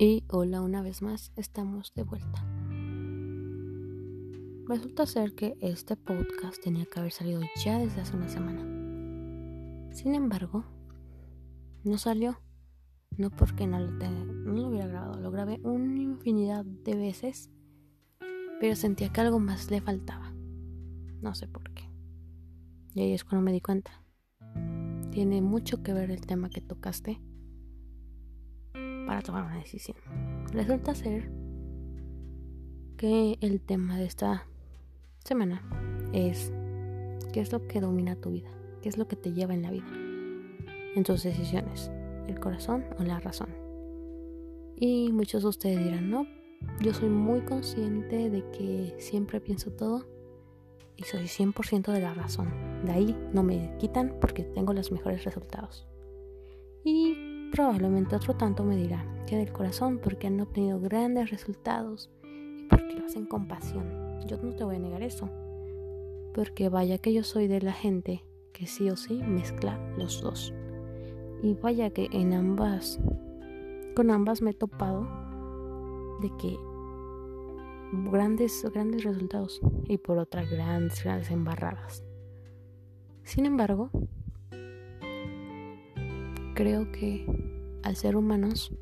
Y hola una vez más, estamos de vuelta. Resulta ser que este podcast tenía que haber salido ya desde hace una semana. Sin embargo, no salió. No porque no lo, hubiera grabado, lo grabé una infinidad de veces, pero sentía que algo más le faltaba. No sé por qué. Y ahí es cuando me di cuenta. Tiene mucho que ver el tema que tocaste para tomar una decisión. Resulta ser que el tema de esta semana es qué es lo que domina tu vida, qué es lo que te lleva en la vida, en tus decisiones, el corazón o la razón. Y muchos de ustedes dirán, no, yo soy muy consciente de que siempre pienso todo y soy 100% de la razón. De ahí no me quitan porque tengo los mejores resultados. Y Probablemente otro tanto me dirá que del corazón porque han obtenido grandes resultados y porque lo hacen con pasión. Yo no te voy a negar eso. Porque vaya que yo soy de la gente que sí o sí mezcla los dos. Y vaya que en ambas, con ambas me he topado de que grandes, grandes resultados y por otras grandes, grandes embarradas. Sin embargo, creo que al ser humanos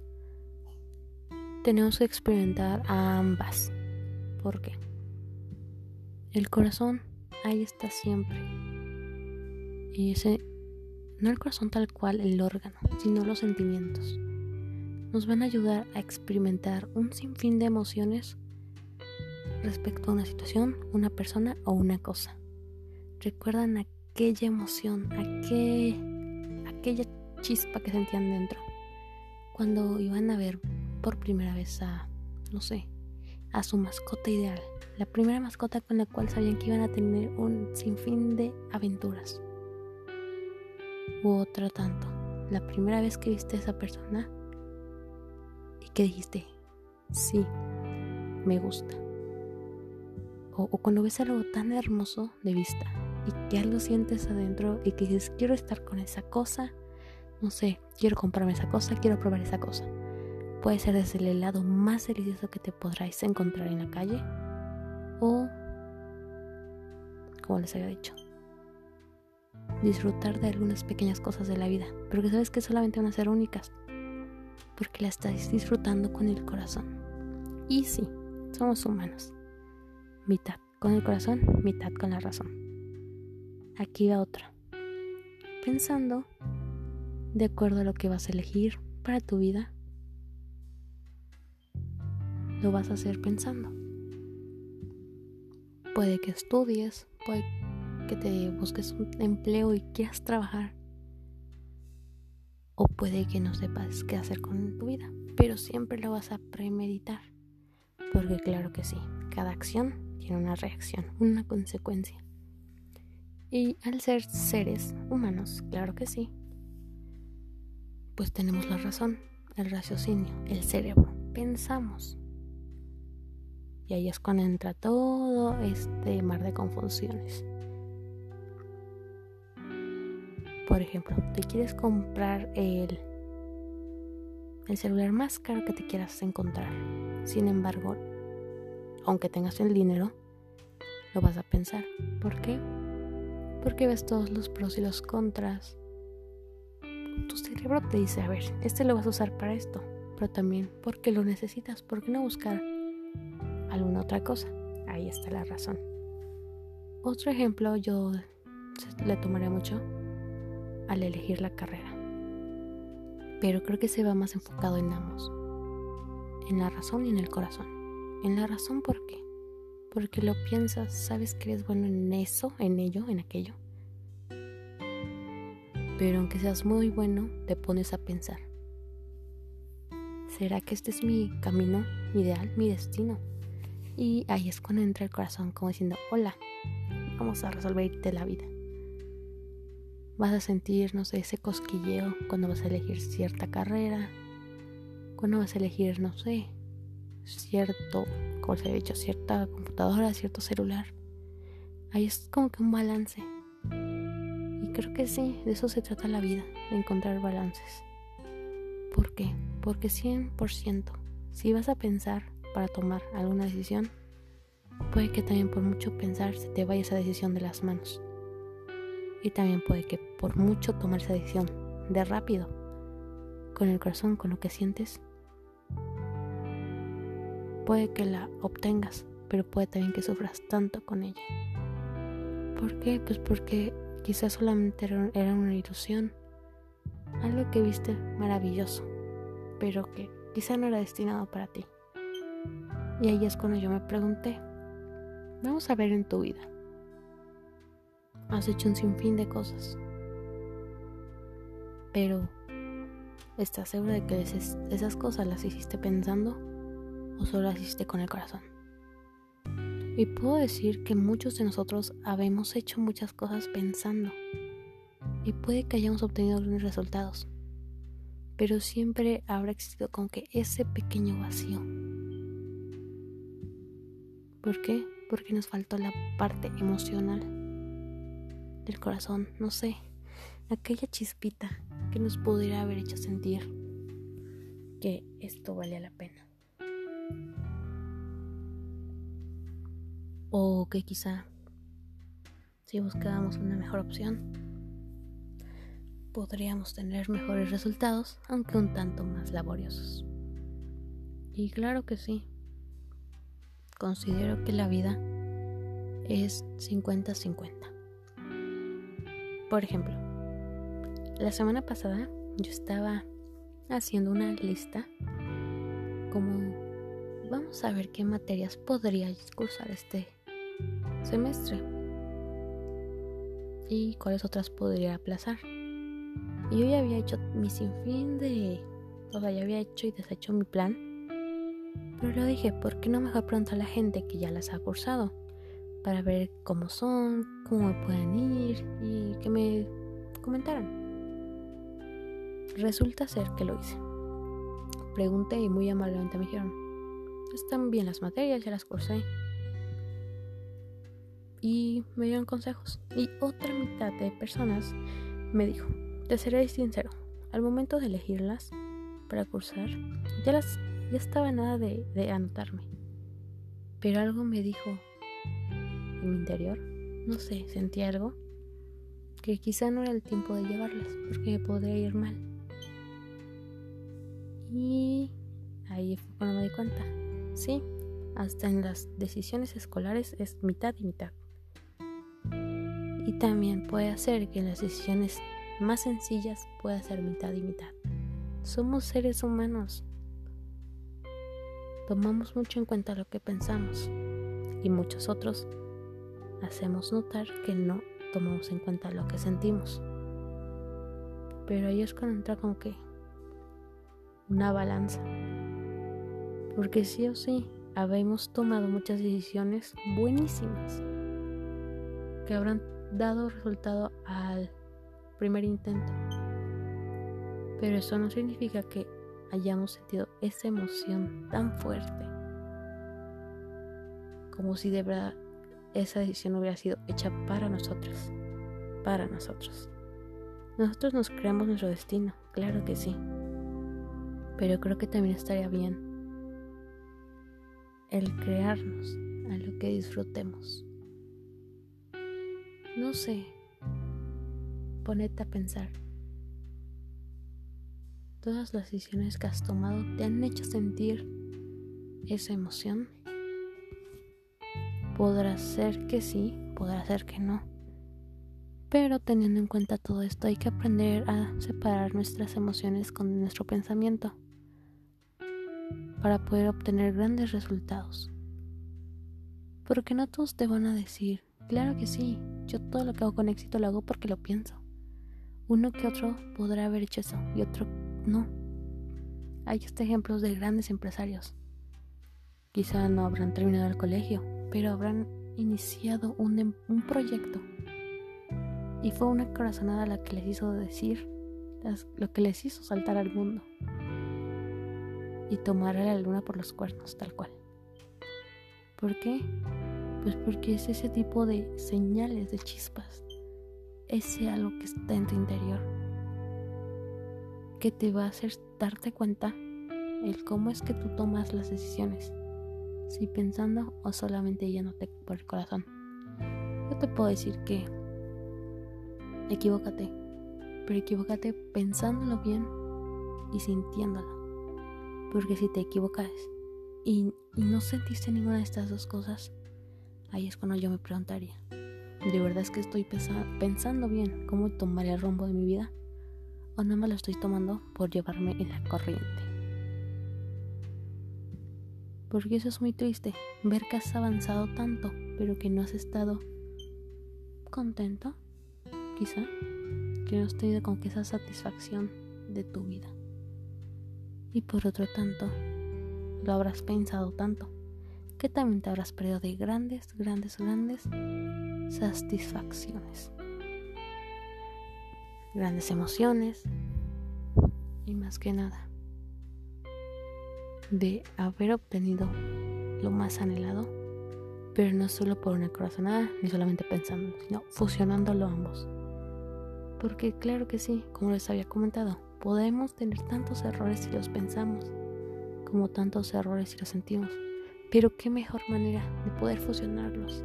tenemos que experimentar a ambas. ¿Por qué? El corazón ahí está siempre. Y ese, no el corazón tal cual, el órgano, sino los sentimientos. Nos van a ayudar a experimentar un sinfín de emociones respecto a una situación, una persona o una cosa. Recuerdan aquella emoción, aquel, aquella chispa que sentían dentro. Cuando iban a ver por primera vez a, no sé, a su mascota ideal. La primera mascota con la cual sabían que iban a tener un sinfín de aventuras. U otra tanto. La primera vez que viste a esa persona y que dijiste, sí, me gusta. O, o, cuando ves algo tan hermoso de vista y que algo sientes adentro y que dices, quiero estar con esa cosa no sé, quiero comprarme esa cosa, quiero probar esa cosa. Puede ser desde el helado más delicioso que te podráis encontrar en la calle o, como les había dicho, disfrutar de algunas pequeñas cosas de la vida, pero que sabes que solamente van a ser únicas, porque la estás disfrutando con el corazón. Y sí, somos humanos. Mitad con el corazón, mitad con la razón. Aquí va otra. Pensando de acuerdo a lo que vas a elegir para tu vida, lo vas a hacer pensando. Puede que estudies, puede que te busques un empleo y quieras trabajar. O puede que no sepas qué hacer con tu vida, pero siempre lo vas a premeditar. Porque claro que sí, cada acción tiene una reacción, una consecuencia. Y al ser seres humanos, claro que sí, pues tenemos la razón, el raciocinio, el cerebro. Pensamos. Y ahí es cuando entra todo este mar de confusiones. Por ejemplo, te quieres comprar el, el celular más caro que te quieras encontrar. Sin embargo, aunque tengas el dinero, lo vas a pensar. ¿Por qué? Porque ves todos los pros y los contras tu cerebro te dice, a ver, este lo vas a usar para esto, pero también porque lo necesitas, ¿por qué no buscar alguna otra cosa? Ahí está la razón. Otro ejemplo yo le tomaré mucho al elegir la carrera, pero creo que se va más enfocado en ambos, en la razón y en el corazón. En la razón, ¿por qué? Porque lo piensas, sabes que eres bueno en eso, en ello, en aquello pero aunque seas muy bueno, te pones a pensar, ¿será que este es mi camino ideal, mi destino? Y ahí es cuando entra el corazón como diciendo, hola, vamos a resolverte la vida. Vas a sentir, no sé, ese cosquilleo cuando vas a elegir cierta carrera, cuando vas a elegir, no sé, cierto, como se ha dicho, cierta computadora, cierto celular. Ahí es como que un balance creo que sí, de eso se trata la vida, de encontrar balances. ¿Por qué? Porque 100% si vas a pensar para tomar alguna decisión, puede que también por mucho pensar se te vaya esa decisión de las manos. Y también puede que por mucho tomar esa decisión de rápido, con el corazón, con lo que sientes, puede que la obtengas, pero puede también que sufras tanto con ella. ¿Por qué? Pues porque quizás solamente era una ilusión, algo que viste maravilloso, pero que quizá no era destinado para ti. Y ahí es cuando yo me pregunté, vamos a ver en tu vida. Has hecho un sinfín de cosas, pero ¿estás seguro de que esas cosas las hiciste pensando o solo las hiciste con el corazón? Y puedo decir que muchos de nosotros habemos hecho muchas cosas pensando. Y puede que hayamos obtenido algunos resultados. Pero siempre habrá existido como que ese pequeño vacío. ¿Por qué? Porque nos faltó la parte emocional del corazón, no sé, aquella chispita que nos pudiera haber hecho sentir que esto valía la pena. O que quizá si buscábamos una mejor opción podríamos tener mejores resultados, aunque un tanto más laboriosos. Y claro que sí, considero que la vida es 50-50. Por ejemplo, la semana pasada yo estaba haciendo una lista como vamos a ver qué materias podría cursar este semestre y cuáles otras podría aplazar. Y yo ya había hecho mi sinfín de... O sea, ya había hecho y deshecho mi plan. Pero lo dije, ¿por qué no mejor preguntar a la gente que ya las ha cursado? Para ver cómo son, cómo me pueden ir y que me comentaran. Resulta ser que lo hice. Pregunté y muy amablemente me dijeron, están bien las materias, ya las cursé y me dieron consejos. Y otra mitad de personas me dijo, te seré sincero, al momento de elegirlas para cursar, ya, las, ya estaba nada de, de anotarme. Pero algo me dijo en mi interior, no sé, sentí algo, que quizá no era el tiempo de llevarlas, porque podría ir mal. Y ahí fue cuando me di cuenta, sí, hasta en las decisiones escolares es mitad y mitad y también puede hacer que las decisiones más sencillas pueda ser mitad y mitad. Somos seres humanos. Tomamos mucho en cuenta lo que pensamos y muchos otros hacemos notar que no tomamos en cuenta lo que sentimos. Pero es cuando entra como que una balanza. Porque sí o sí, habemos tomado muchas decisiones buenísimas que habrán dado resultado al primer intento. Pero eso no significa que hayamos sentido esa emoción tan fuerte como si de verdad esa decisión hubiera sido hecha para nosotros, para nosotros. Nosotros nos creamos nuestro destino, claro que sí, pero creo que también estaría bien el crearnos a lo que disfrutemos. No sé. Ponete a pensar. Todas las decisiones que has tomado te han hecho sentir esa emoción. Podrá ser que sí, podrá ser que no. Pero teniendo en cuenta todo esto hay que aprender a separar nuestras emociones con nuestro pensamiento para poder obtener grandes resultados. Porque no todos te van a decir, claro que sí, yo todo lo que hago con éxito lo hago porque lo pienso. Uno que otro podrá haber hecho eso y otro no. Hay estos ejemplos de grandes empresarios. Quizá no habrán terminado el colegio, pero habrán iniciado un, em, un proyecto. Y fue una corazonada la que les hizo decir, lo que les hizo saltar al mundo. Y tomar a la luna por los cuernos, tal cual. ¿Por qué? Pues porque es ese tipo de señales de chispas, ese algo que está en tu interior, que te va a hacer darte cuenta el cómo es que tú tomas las decisiones, si pensando o solamente yéndote por el corazón. Yo te puedo decir que equivócate, pero equivócate pensándolo bien y sintiéndolo. Porque si te equivocas y, no sentiste ninguna de estas dos cosas, ahí es cuando yo me preguntaría, ¿de verdad es que estoy pensando bien cómo tomar el rumbo de mi vida? ¿O no me lo estoy tomando por llevarme en la corriente? Porque eso es muy triste, ver que has avanzado tanto, pero que no has estado contento, quizá, que no has tenido con que esa satisfacción de tu vida. Y por otro tanto, lo habrás pensado tanto, que también te habrás perdido de grandes, grandes, grandes satisfacciones. Grandes emociones y más que nada de haber obtenido lo más anhelado, pero no solo por una corazonada ni solamente pensando, sino fusionándolo ambos. Porque claro que sí, como les había comentado, podemos tener tantos errores si los pensamos, como tantos errores si los sentimos. Pero qué mejor manera de poder fusionarlos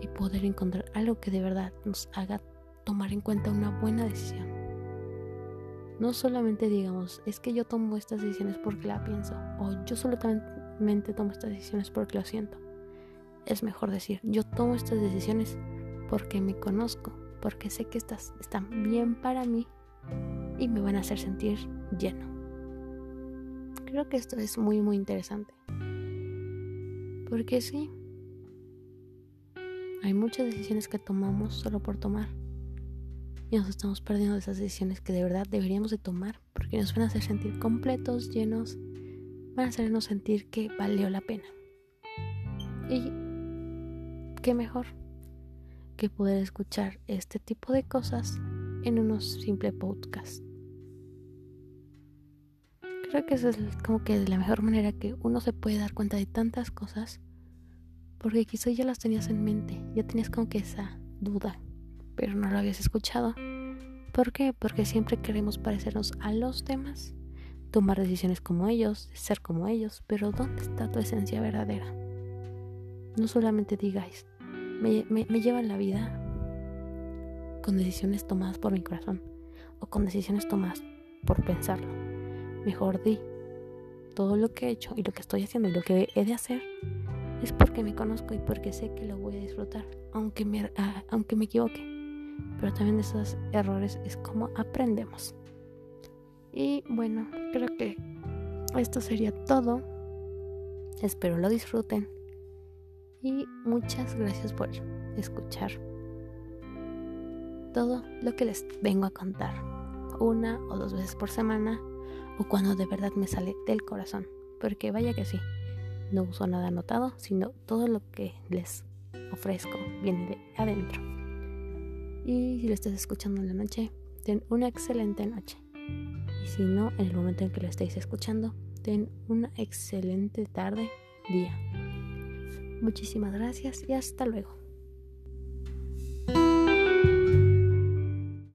y poder encontrar algo que de verdad nos haga tomar en cuenta una buena decisión. No solamente digamos, es que yo tomo estas decisiones porque la pienso, o yo solamente tomo estas decisiones porque lo siento. Es mejor decir, yo tomo estas decisiones porque me conozco, porque sé que estas están bien para mí y me van a hacer sentir lleno. Creo que esto es muy muy interesante. Porque sí, hay muchas decisiones que tomamos solo por tomar. Y nos estamos perdiendo de esas decisiones que de verdad deberíamos de tomar porque nos van a hacer sentir completos, llenos, van a hacernos sentir que valió la pena. Y qué mejor que poder escuchar este tipo de cosas en unos simples podcasts. Creo que es como que la mejor manera que uno se puede dar cuenta de tantas cosas, porque quizá ya las tenías en mente, ya tenías como que esa duda, pero no lo habías escuchado. ¿Por qué? Porque siempre queremos parecernos a los demás, tomar decisiones como ellos, ser como ellos, pero ¿dónde está tu esencia verdadera? No solamente digáis, me, me, me lleva la vida con decisiones tomadas por mi corazón o con decisiones tomadas por pensarlo. Mejor di, todo lo que he hecho y lo que estoy haciendo y lo que he de hacer es porque me conozco y porque sé que lo voy a disfrutar, aunque me, ah, aunque me equivoque. Pero también de esos errores es como aprendemos. Y bueno, creo que esto sería todo. Espero lo disfruten. Y muchas gracias por escuchar todo lo que les vengo a contar, una o dos veces por semana, o cuando de verdad me sale del corazón, porque vaya que sí, no uso nada anotado, sino todo lo que les ofrezco viene de adentro. Y si lo estás escuchando en la noche, ten una excelente noche. Y si no, en el momento en que lo estéis escuchando, ten una excelente tarde, día. Muchísimas gracias y hasta luego.